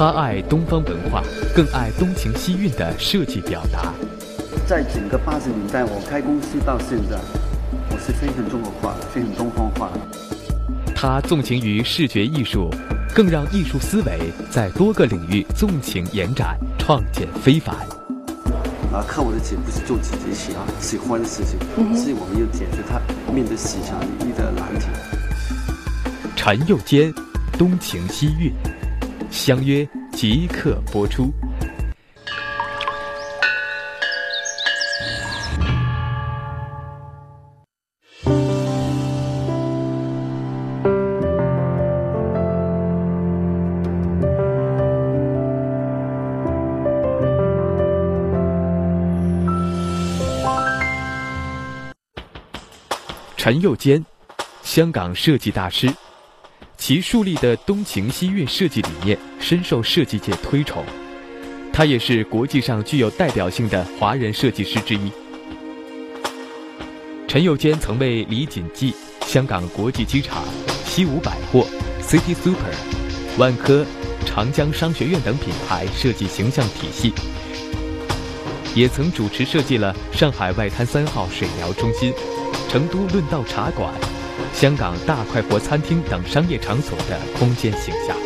他爱东方文化，更爱东情西韵的设计表达。在整个八十年代，我开公司到现在，我是非常中国化、非常东方化的。他纵情于视觉艺术，更让艺术思维在多个领域纵情延展，创建非凡。啊，看我的姐不是做自己喜欢喜欢的事情，是我们要解决他面对市场遇的难题。陈佑坚，东情西韵，相约即刻播出。陈佑坚，香港设计大师，其树立的东情西韵设计理念深受设计界推崇。他也是国际上具有代表性的华人设计师之一。陈友坚曾为李锦记、香港国际机场、西武百货、City Super、万科、长江商学院等品牌设计形象体系，也曾主持设计了上海外滩三号水疗中心。成都论道茶馆、香港大快活餐厅等商业场所的空间形象。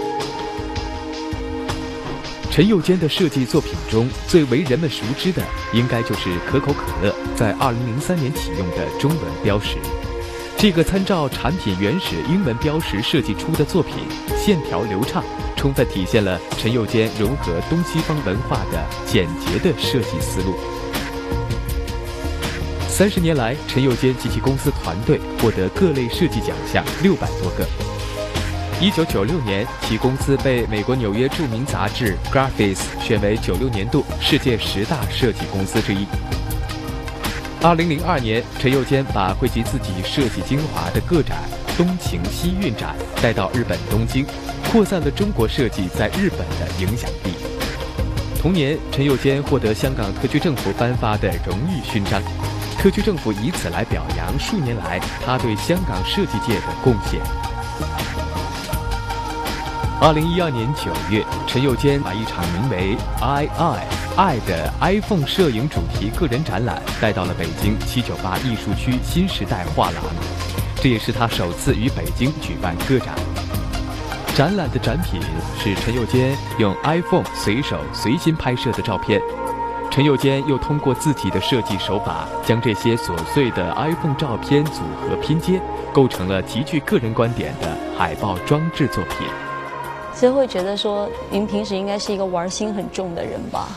陈佑坚的设计作品中最为人们熟知的，应该就是可口可乐在2003年启用的中文标识。这个参照产品原始英文标识设计出的作品，线条流畅，充分体现了陈佑坚融合东西方文化的简洁的设计思路。三十年来，陈友坚及其公司团队获得各类设计奖项六百多个。一九九六年，其公司被美国纽约著名杂志《Graphics》选为九六年度世界十大设计公司之一。二零零二年，陈友坚把汇集自己设计精华的个展“东情西韵展”带到日本东京，扩散了中国设计在日本的影响力。同年，陈友坚获得香港特区政府颁发的荣誉勋章。特区政府以此来表扬数年来他对香港设计界的贡献。二零一二年九月，陈佑坚把一场名为 “I I 爱”的 iPhone 摄影主题个人展览带到了北京七九八艺术区新时代画廊，这也是他首次于北京举办个展。展览的展品是陈佑坚用 iPhone 随手随心拍摄的照片。陈佑坚又通过自己的设计手法，将这些琐碎的 iPhone 照片组合拼接，构成了极具个人观点的海报装置作品。其实会觉得说，您平时应该是一个玩心很重的人吧？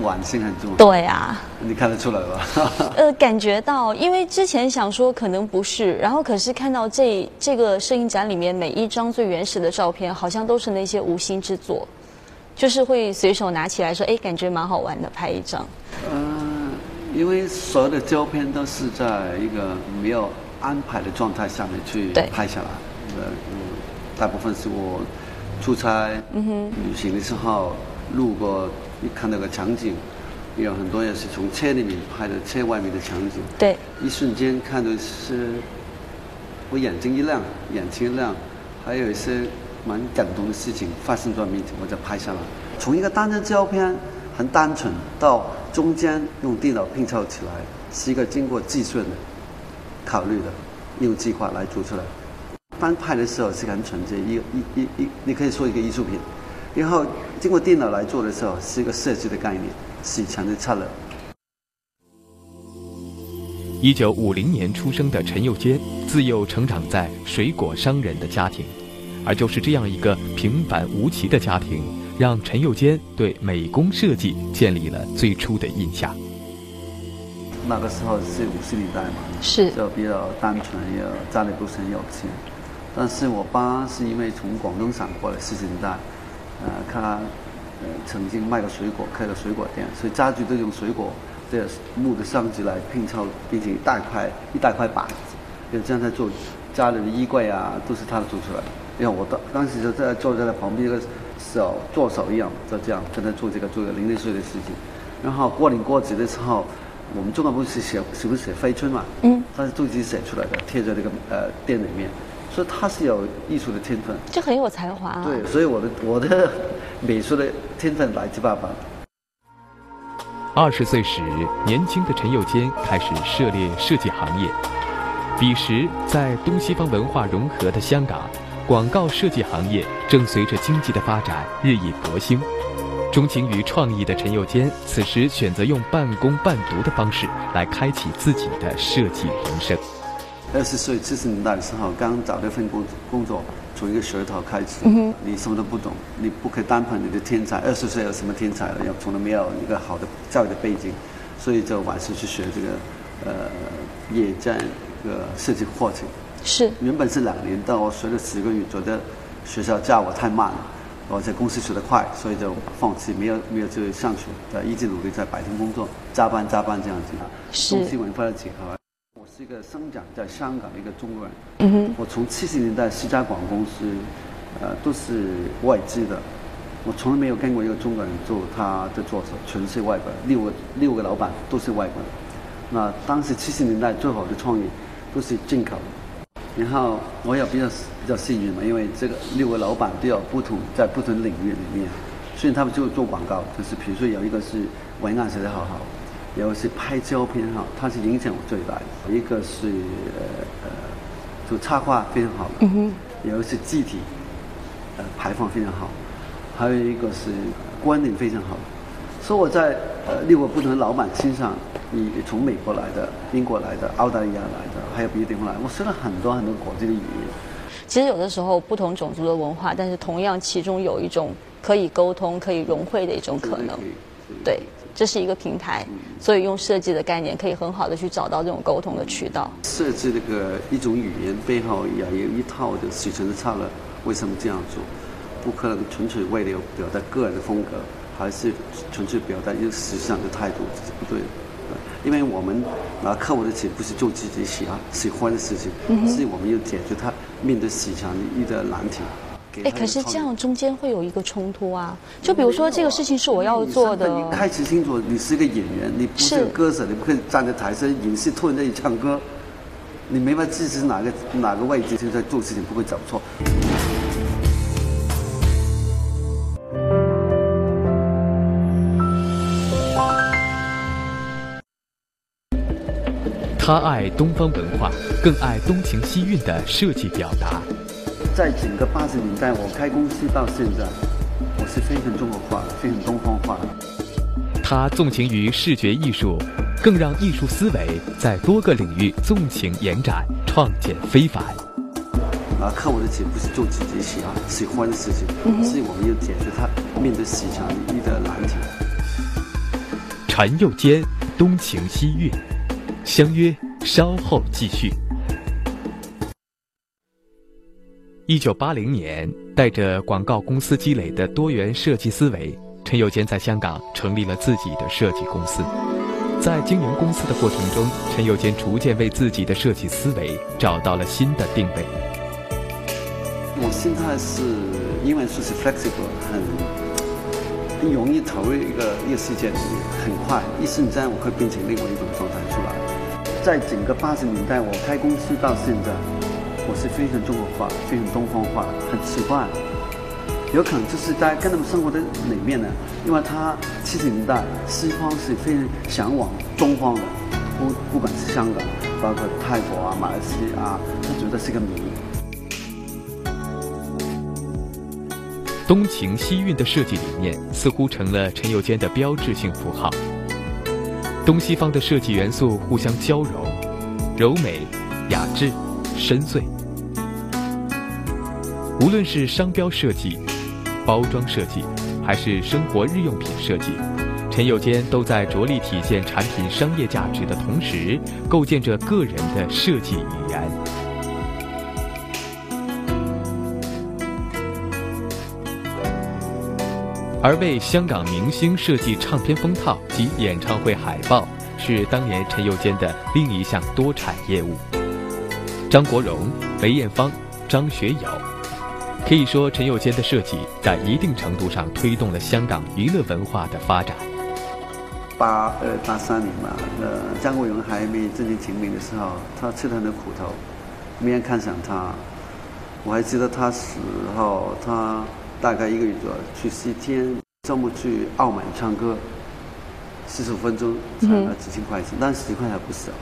玩心很重。对啊。你看得出来吧？呃，感觉到，因为之前想说可能不是，然后可是看到这这个摄影展里面每一张最原始的照片，好像都是那些无心之作。就是会随手拿起来说，哎，感觉蛮好玩的，拍一张。嗯，因为所有的胶片都是在一个没有安排的状态下面去拍下来。呃，大部分是我出差、旅行的时候路过，你看到个场景，有很多也是从车里面拍的，车外面的场景。对。一瞬间看的是，我眼睛一亮，眼睛一亮，还有一些。蛮感动的事情发生在面前，我就拍下来。从一个单张照片很单纯，到中间用电脑拼凑起来，是一个经过计算的、考虑的，用计划来做出来。翻拍的时候是很纯洁，一、一、一、一，你可以说一个艺术品。然后经过电脑来做的时候，是一个设计的概念，是强的策略。一九五零年出生的陈佑坚，自幼成长在水果商人的家庭。而就是这样一个平凡无奇的家庭，让陈佑坚对美工设计建立了最初的印象。那个时候是五十年代嘛，是就比较单纯，也家里不是很有钱。但是我爸是因为从广东省过来，四十年代，呃，他呃曾经卖过水果，开了水果店，所以家具都用水果的木的箱子来拼凑，并且一大块一大块板子，就这样在做家里的衣柜啊，都是他做出来的。我当当时就在坐在那旁边，一个手做手一样，就这样跟他做这个做个零零碎的事情。然后过年过节的时候，我们中国不是写是不是写飞春嘛？嗯。他是自己写出来的，贴在那个呃店里面，所以他是有艺术的天分。就很有才华。对，所以我的我的美术的天分来自爸爸。二十岁时，年轻的陈友坚开始涉猎设计行业。彼时，在东西方文化融合的香港，广告设计行业正随着经济的发展日益勃兴。钟情于创意的陈佑坚，此时选择用半工半读的方式来开启自己的设计人生。二十岁七十年代的时候，刚找了一份工工作，从一个学徒开始，你什么都不懂，你不可以单凭你的天才。二十岁有什么天才了？要从来没有一个好的教育的背景，所以就晚上去学这个，呃，野战个设计课程。是。原本是两年，但我学了十个月，觉得学校教我太慢了，我在公司学得快，所以就放弃，没有没有就上去，呃，一直努力在白天工作，加班加班这样子。是。东西文化的结合。我是一个生长在香港的一个中国人。嗯哼。我从七十年代西加广公司，呃，都是外资的。我从来没有跟过一个中国人做他的做手，全是外国人。六个六个老板都是外国人。那当时七十年代最好的创意都是进口。然后我也比较比较幸运嘛，因为这个六个老板都有不同在不同领域里面，所以他们就做广告，就是比如说有一个是文案写得好好。有个是拍照片哈，它是影响我最大的；一个是呃呃，就插画非常好的；有个是字体，呃排放非常好；还有一个是观点非常好。所以我在呃六个不同的老板身上，你从美国来的、英国来的、澳大利亚来的，还有别的地方来，我学了很多很多国际的语言。其实有的时候不同种族的文化，但是同样其中有一种可以沟通、可以融汇的一种可能，对。这是一个平台，所以用设计的概念可以很好的去找到这种沟通的渠道。设计这个一种语言背后也有一套的底层的策略，为什么这样做？不可能纯粹为了表达个人的风格，还是纯粹表达一个时尚的态度，这是不对的。因为我们拿客户的钱不是做自己喜欢喜欢的事情，是我们要解决他面对市场遇的难题。哎，可是这样中间会有一个冲突啊！就比如说这个事情是我要做的。你开始清楚，你是一个演员，你不是歌手，你不可以站在台上演戏，突然在唱歌，你没法支持哪个哪个位置就在做事情，不会走错。他爱东方文化，更爱东情西韵的设计表达。在整个八十年代，我开公司到现在，我是非常中国化、非常东方化。他纵情于视觉艺术，更让艺术思维在多个领域纵情延展，创建非凡。啊，看我的钱不是做自己喜欢喜欢的事情，是我们要解决他面对市场遇的难题。陈又坚，东情西韵，相约稍后继续。一九八零年，带着广告公司积累的多元设计思维，陈友坚在香港成立了自己的设计公司。在经营公司的过程中，陈友坚逐渐为自己的设计思维找到了新的定位。我心态是，英文说是 flexible，很容易投入一个一个世界，很快一瞬间我会变成另外一种。在整个八十年代，我开公司到现在。我是非常中国化、非常东方化，很奇怪。有可能就是在跟他们生活的里面呢，因为他七十年代西方是非常向往东方的，不不管是香港，包括泰国啊、马来西亚，他觉得是个谜。东情西韵的设计理念似乎成了陈友坚的标志性符号。东西方的设计元素互相交融，柔美、雅致。深邃，无论是商标设计、包装设计，还是生活日用品设计，陈友坚都在着力体现产品商业价值的同时，构建着个人的设计而为香港明星设计唱片封套及演唱会海报，是当年陈友坚的另一项多产业务。张国荣、梅艳芳、张学友，可以说陈友坚的设计在一定程度上推动了香港娱乐文化的发展。八二八三年嘛，呃，张国荣还没正式成名的时候，他吃了很多苦头，没人看上他。我还记得他死后，他大概一个月左右，去西天，周末去澳门唱歌，四十五分钟，才了几千块钱，但十几块还不少。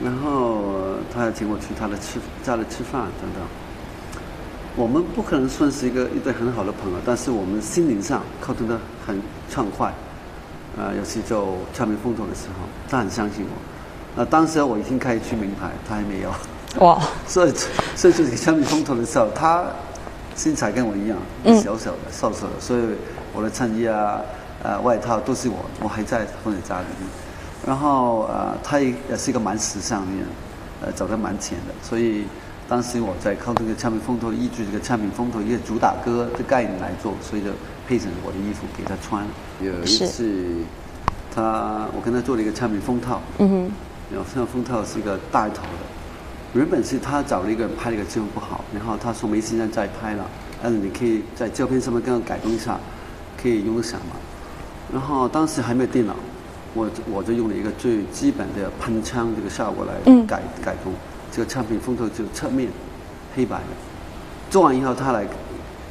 然后他还请我去他的吃家里吃饭等等。我们不可能算是一个一对很好的朋友，但是我们心灵上沟通的很畅快。呃，尤其就唱片风头的时候，他很相信我。那当时我已经开始去名牌，他还没有。哇！所以，所以就是唱片风头的时候，他身材跟我一样，小小的、瘦瘦的，所以我的衬衣啊、呃外套都是我，我还在放在家里面。然后呃，他也也是一个蛮时尚的人，呃，走得蛮前的，所以。当时我在靠这个产品风头，依据这个产品风头一个主打歌的概念来做，所以就配成我的衣服给他穿。有一次，他我跟他做了一个产品封套，嗯哼，然后唱片封套是一个大头的，原本是他找了一个人拍了一个照片不好，然后他说没时间再拍了，但是你可以在照片上面跟他改动一下，可以用得上嘛。然后当时还没有电脑，我我就用了一个最基本的喷枪这个效果来改改动。这个产品风头就侧面黑白的，做完以后他来，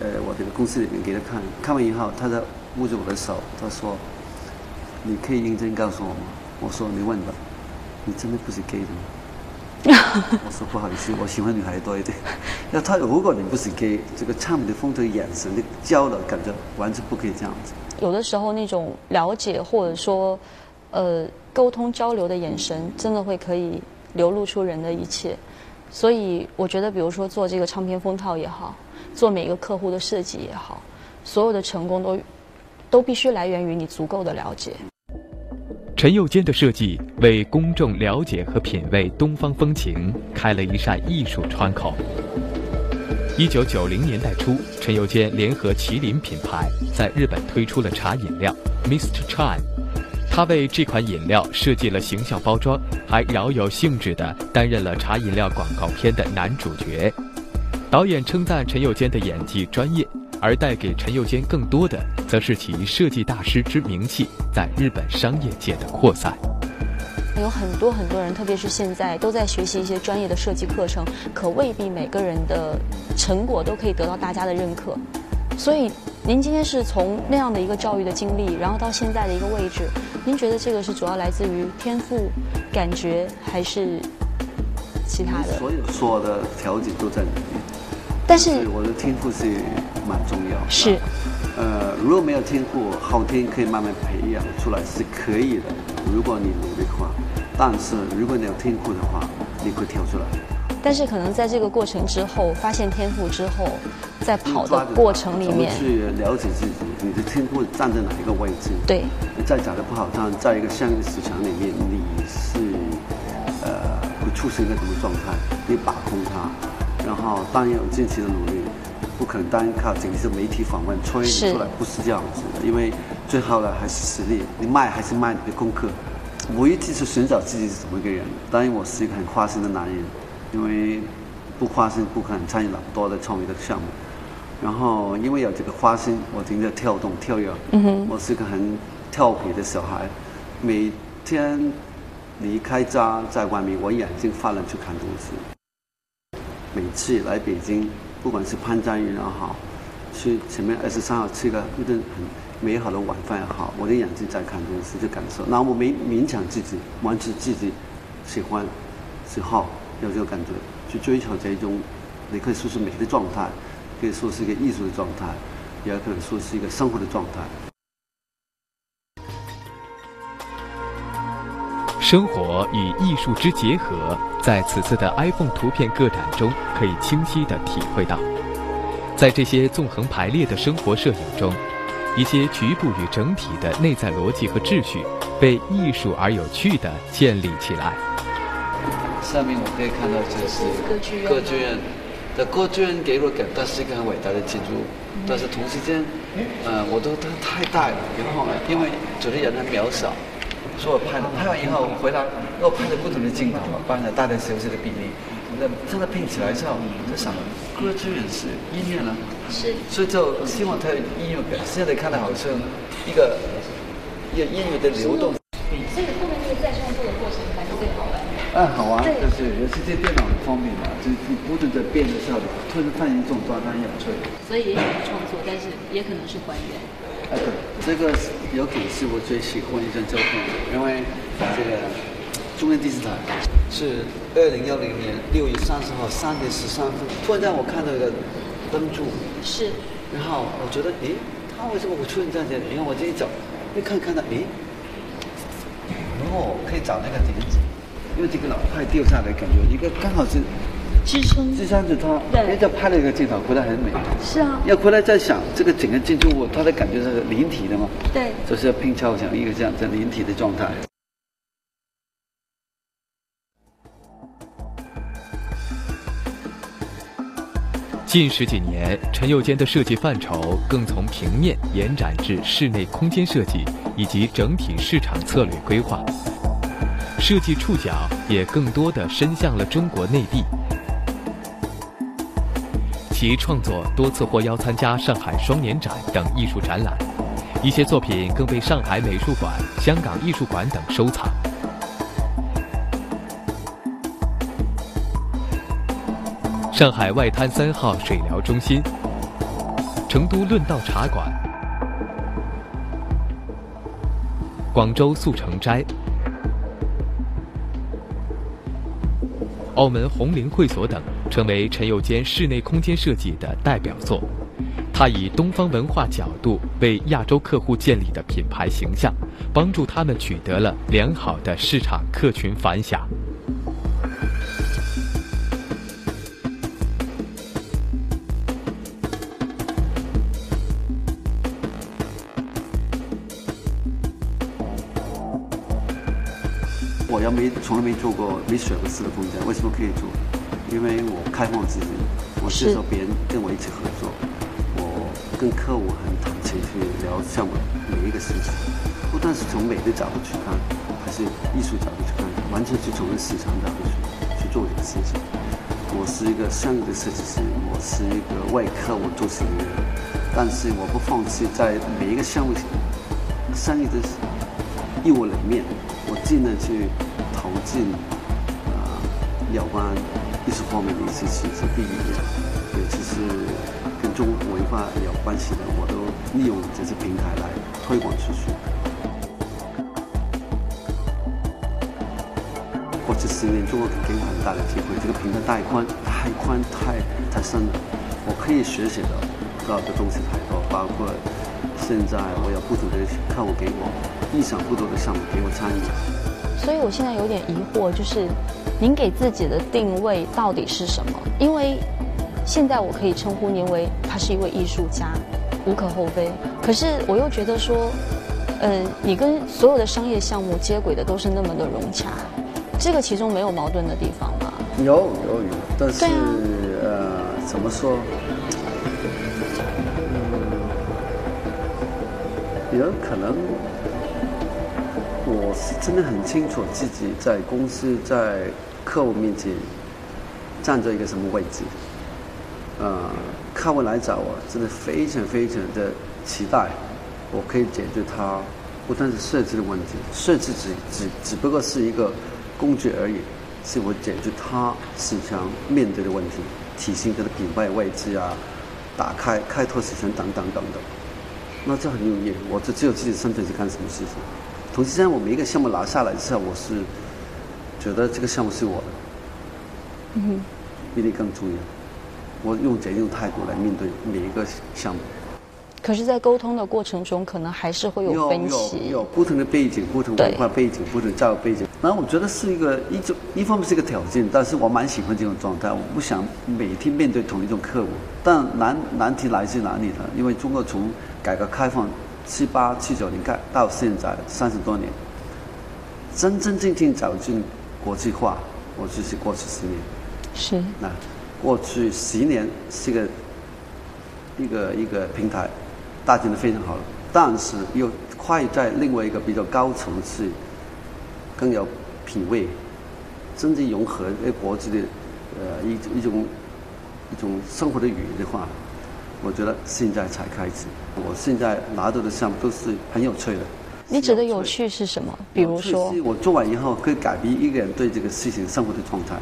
呃，我这个公司里面给他看，看完以后，他在握着我的手，他说：“你可以认真告诉我吗？”我说：“你问吧，你真的不是 gay 的吗？” 我说：“不好意思，我喜欢女孩多一点。”那他如果你不是给这个唱的风头眼神的交流感觉完全不可以这样子。有的时候那种了解或者说，呃，沟通交流的眼神，真的会可以。流露出人的一切，所以我觉得，比如说做这个唱片封套也好，做每个客户的设计也好，所有的成功都都必须来源于你足够的了解。陈佑坚的设计为公众了解和品味东方风情开了一扇艺术窗口。一九九零年代初，陈佑坚联合麒麟品牌在日本推出了茶饮料 Mr. Chai，。他为这款饮料设计了形象包装，还饶有兴致地担任了茶饮料广告片的男主角。导演称赞陈宥坚的演技专业，而带给陈佑坚更多的，则是其设计大师之名气在日本商业界的扩散。有很多很多人，特别是现在都在学习一些专业的设计课程，可未必每个人的成果都可以得到大家的认可。所以，您今天是从那样的一个教育的经历，然后到现在的一个位置，您觉得这个是主要来自于天赋、感觉，还是其他的？所有所有的条件都在里面。但是我的天赋是蛮重要。是。呃，如果没有天赋，后天可以慢慢培养出来是可以的。如果你努力的话，但是如果你有天赋的话，你会跳出来。但是可能在这个过程之后，发现天赋之后。在跑的过程里面，去了解自己，你的天赋站在哪一个位置？对，再长得不好看，在一个相应的市场里面，你是呃会出现一个什么状态？你把控它，然后当然有近期的努力，不可能单靠仅是媒体访问吹出来，不是这样子的。因为最后呢还是实力，你卖还是卖你的功课。我一直是寻找自己是怎么一个人。当然，我是一个很花心的男人，因为不花心不可能参与那么多的创业的项目。然后，因为有这个花心，我停着跳动、跳跃。嗯哼，我是个很调皮的小孩。每天离开家在外面，我眼睛发亮去看东西。每次来北京，不管是潘家园也好，去前面二十三号吃个一顿很美好的晚饭也好，我的眼睛在看东西，就感受。那我没勉强自己，完成自己喜欢、喜好有这个感觉，去追求这种，你可以说是美的状态。可以说是一个艺术的状态，也可能说是一个生活的状态。生活与艺术之结合，在此次的 iPhone 图片个展中可以清晰地体会到。在这些纵横排列的生活摄影中，一些局部与整体的内在逻辑和秩序被艺术而有趣地建立起来。下面我可以看到就是歌剧院。歌剧院。那歌剧院给我感觉是一个很伟大的建筑，但是同时间，呃，我都它太大了，然后因为主持人很渺小，所以我拍了拍完以后我回来又拍了不同的镜头，帮了大的小小的比例，那真的拼起来之后，在想歌剧也是音乐呢，是，所以就希望它音乐表，现的看的好像一个一个音乐的流动。所以后面那个再创作的过程才是最好的。嗯，好玩，就是尤其在电脑方面嘛，就是你不断在变的时候，突然发现一种状态很有趣。所以也想创作，但是也可能是还原。啊，对，这个有可能是我最喜欢一张照片，因为这个中央电视台。是二零幺零年六月三十号三点十三分，突然间我看到一个灯柱，是，然后我觉得，诶，他为什么会出现在这里？然后我这一走，一看看到，诶，哦，可以找那个点子，因为这个老快掉下来，感觉一个刚好是支撑。支撑着它，对人家拍了一个镜头，回来很美。是啊，要回来再想这个整个建筑物，它的感觉是临体的嘛，对。就是要拼凑成一个这样的临体的状态。近十几年，陈佑坚的设计范畴更从平面延展至室内空间设计以及整体市场策略规划，设计触角也更多的伸向了中国内地。其创作多次获邀参加上海双年展等艺术展览，一些作品更被上海美术馆、香港艺术馆等收藏。上海外滩三号水疗中心、成都论道茶馆、广州速成斋、澳门红林会所等，成为陈友坚室内空间设计的代表作。他以东方文化角度为亚洲客户建立的品牌形象，帮助他们取得了良好的市场客群反响。我要没从来没做过没选过四个空间，为什么可以做？因为我开放自己，我接受别人跟我一起合作，我跟客户很坦诚去聊项目每一个事情，不但是从美的角度去看，还是艺术角度去看，完全是从市场角度去去做这个事情。我是一个商业的设计师，我是一个为客户做事的人，但是我不放弃在每一个项目商业的业务里面。我尽量去投进啊有关艺术方面的一些事情，第一点，尤其是跟中国文化有关系的，我都利用这些平台来推广出去。过去十年，中国给我很大的机会，这个平台带宽、太宽、太太深了，我可以学习的到的东西太多，包括现在我有不同的客户给我。意想不到的项目给我参与，所以我现在有点疑惑，就是您给自己的定位到底是什么？因为现在我可以称呼您为他是一位艺术家，无可厚非。可是我又觉得说，嗯，你跟所有的商业项目接轨的都是那么的融洽，这个其中没有矛盾的地方吗？有有有，但是呃，怎么说？有可能。我是真的很清楚自己在公司、在客户面前站在一个什么位置。呃，客户来找我，真的非常非常的期待，我可以解决他不但是设计的问题，设计只只只不过是一个工具而已，是我解决他市场面对的问题，提升他的品牌位置啊，打开开拓市场等等等等。那这很有意义，我就只有自己身份去干什么事情。同时间，我每一个项目拿下来之后，我是觉得这个项目是我的，嗯，比你更重要。我用这种态度来面对每一个项目。可是，在沟通的过程中，可能还是会有分歧。有有不同的背景、不同文化背景、不同教育背景。然后我觉得是一个一种，一方面是一个挑战，但是我蛮喜欢这种状态。我不想每天面对同一种客户。但难难题来自哪里呢？因为中国从改革开放。七八七九年开到现在三十多年，真真正正走进国际化，我就是过去十年。是。那过去十年是个一个一个平台，搭建的非常好了，但是又快在另外一个比较高层次、更有品位、真正融合呃国际的呃一一种一种生活的语言的话。我觉得现在才开始，我现在拿到的项目都是很有趣的，你指的有趣是什么？比如说，我做完以后可以改变一个人对这个事情生活的状态。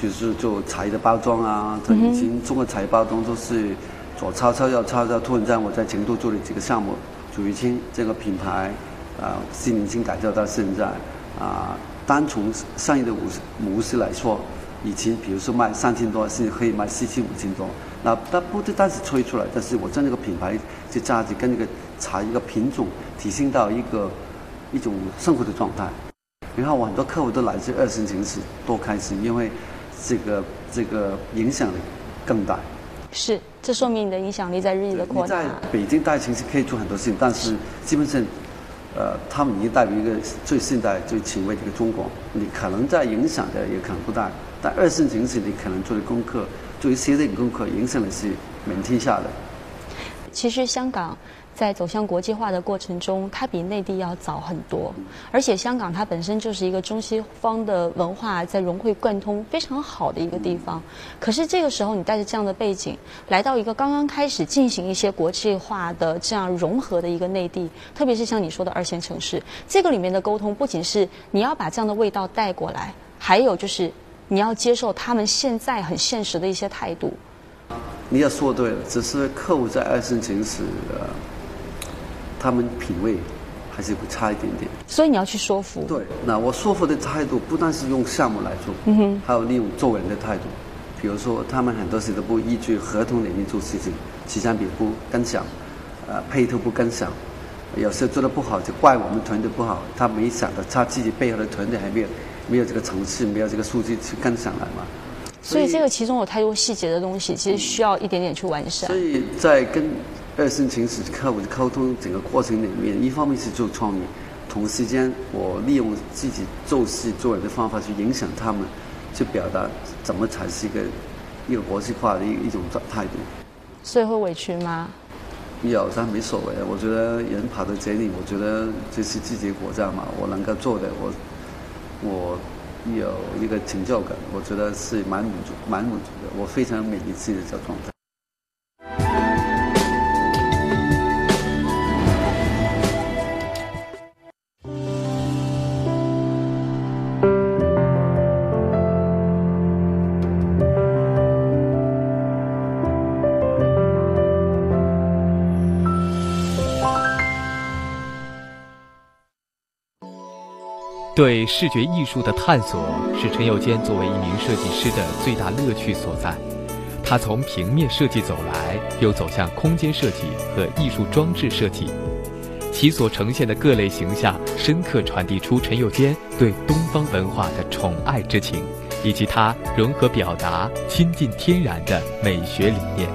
比如说做茶叶的包装啊，以前中国茶叶包装都是左抄抄右抄抄，突然间我在成都做了几个项目，祖玉清这个品牌啊，四年前改造到现在啊，单从商业的模式模式来说，以前比如说卖三千多，现在可以卖四千五千多。那它不单单是吹出来，但是我在那个品牌的价值跟那个茶一个品种提升到一个一种生活的状态。你看我很多客户都来自二线城市，多开心，因为。这个这个影响力更大，是，这说明你的影响力在日益的扩大。在北京大城市可以做很多事情，但是基本上，呃，他们已经代表一个最现代、最前卫的一个中国。你可能在影响的也可能不大，但二线城市你可能做的功课，做一些的功课，影响的是满天下的。其实香港。在走向国际化的过程中，它比内地要早很多，而且香港它本身就是一个中西方的文化在融会贯通非常好的一个地方。可是这个时候，你带着这样的背景来到一个刚刚开始进行一些国际化的这样融合的一个内地，特别是像你说的二线城市，这个里面的沟通不仅是你要把这样的味道带过来，还有就是你要接受他们现在很现实的一些态度。你要说对了，只是客户在二线城市。他们品味还是会差一点点，所以你要去说服。对，那我说服的态度不但是用项目来做，嗯哼，还有利用做人的态度。比如说，他们很多事都不依据合同里面做事情，起产品不跟上，呃，配套不跟上，有时候做的不好就怪我们团队不好，他没想到他自己背后的团队还没有没有这个层次，没有这个数据去跟上来嘛。所以这个其中有太多细节的东西，其实需要一点点去完善。所以在跟。二线城市客户的沟通整个过程里面，一方面是做创意，同时间我利用自己做事做人的方法去影响他们，去表达怎么才是一个一个国际化的一一种态度。所以会委屈吗？有，但没所谓。我觉得人跑到这里，我觉得这是自己的国家嘛，我能够做的，我我有一个成就感，我觉得是蛮满足、蛮满足的。我非常满意自己的这状态。对视觉艺术的探索是陈友坚作为一名设计师的最大乐趣所在。他从平面设计走来，又走向空间设计和艺术装置设计，其所呈现的各类形象，深刻传递出陈友坚对东方文化的宠爱之情，以及他融合表达、亲近天然的美学理念。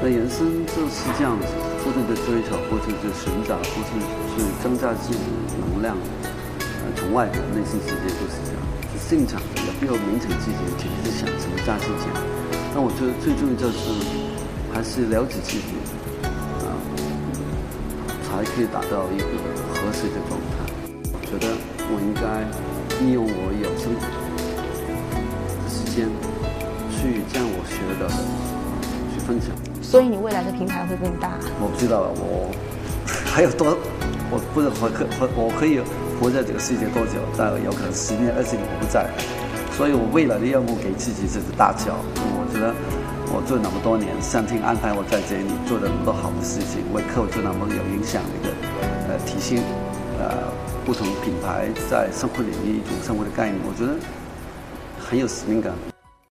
那人生就是这样子，不停的追求，不停的寻找，不停去增加自己的能量。从外表内心世界就是这样，是现场的，也不要勉强自己，只是想什么价值讲。但我觉得最重要就是还是了解自己，啊，才可以达到一个合适的状态。我觉得我应该利用我有生的时间，去将我学的去分享。所以你未来的平台会更大？我不知道，我还有多，我不是可可我我可以。活在这个世界多久？但有可能十年、二十年我不在，所以我未来的任务给自己就是大叫。我觉得我做那么多年，上天安排我在这里做了那么多好的事情，为客户做那么有影响的一个呃提升呃不同品牌在生活领域一种生活的概念，我觉得很有使命感。